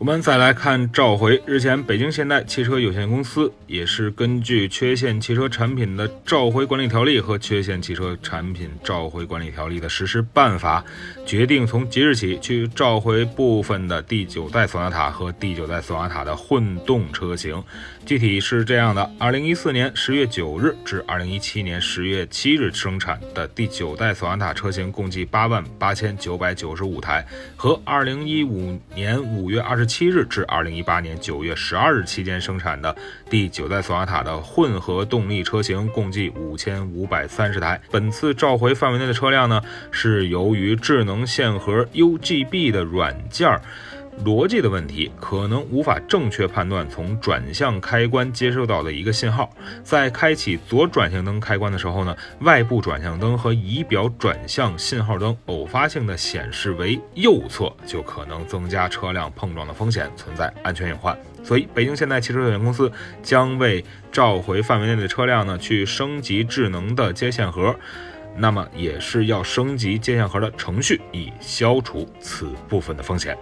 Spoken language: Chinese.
我们再来看召回。日前，北京现代汽车有限公司也是根据《缺陷汽车产品的召回管理条例》和《缺陷汽车产品召回管理条例》的实施办法，决定从即日起去召回部分的第九代索纳塔和第九代索纳塔的混动车型。具体是这样的：二零一四年十月九日至二零一七年十月七日生产的第九代索纳塔车型共计八万八千九百九十五台，和二零一五年五月二十七日至二零一八年九月十二日期间生产的第九代索纳塔的混合动力车型共计五千五百三十台。本次召回范围内的车辆呢，是由于智能限核 UGB 的软件。逻辑的问题可能无法正确判断从转向开关接收到的一个信号，在开启左转向灯开关的时候呢，外部转向灯和仪表转向信号灯偶发性的显示为右侧，就可能增加车辆碰撞的风险，存在安全隐患。所以，北京现代汽车有限公司将为召回范围内的车辆呢，去升级智能的接线盒，那么也是要升级接线盒的程序，以消除此部分的风险。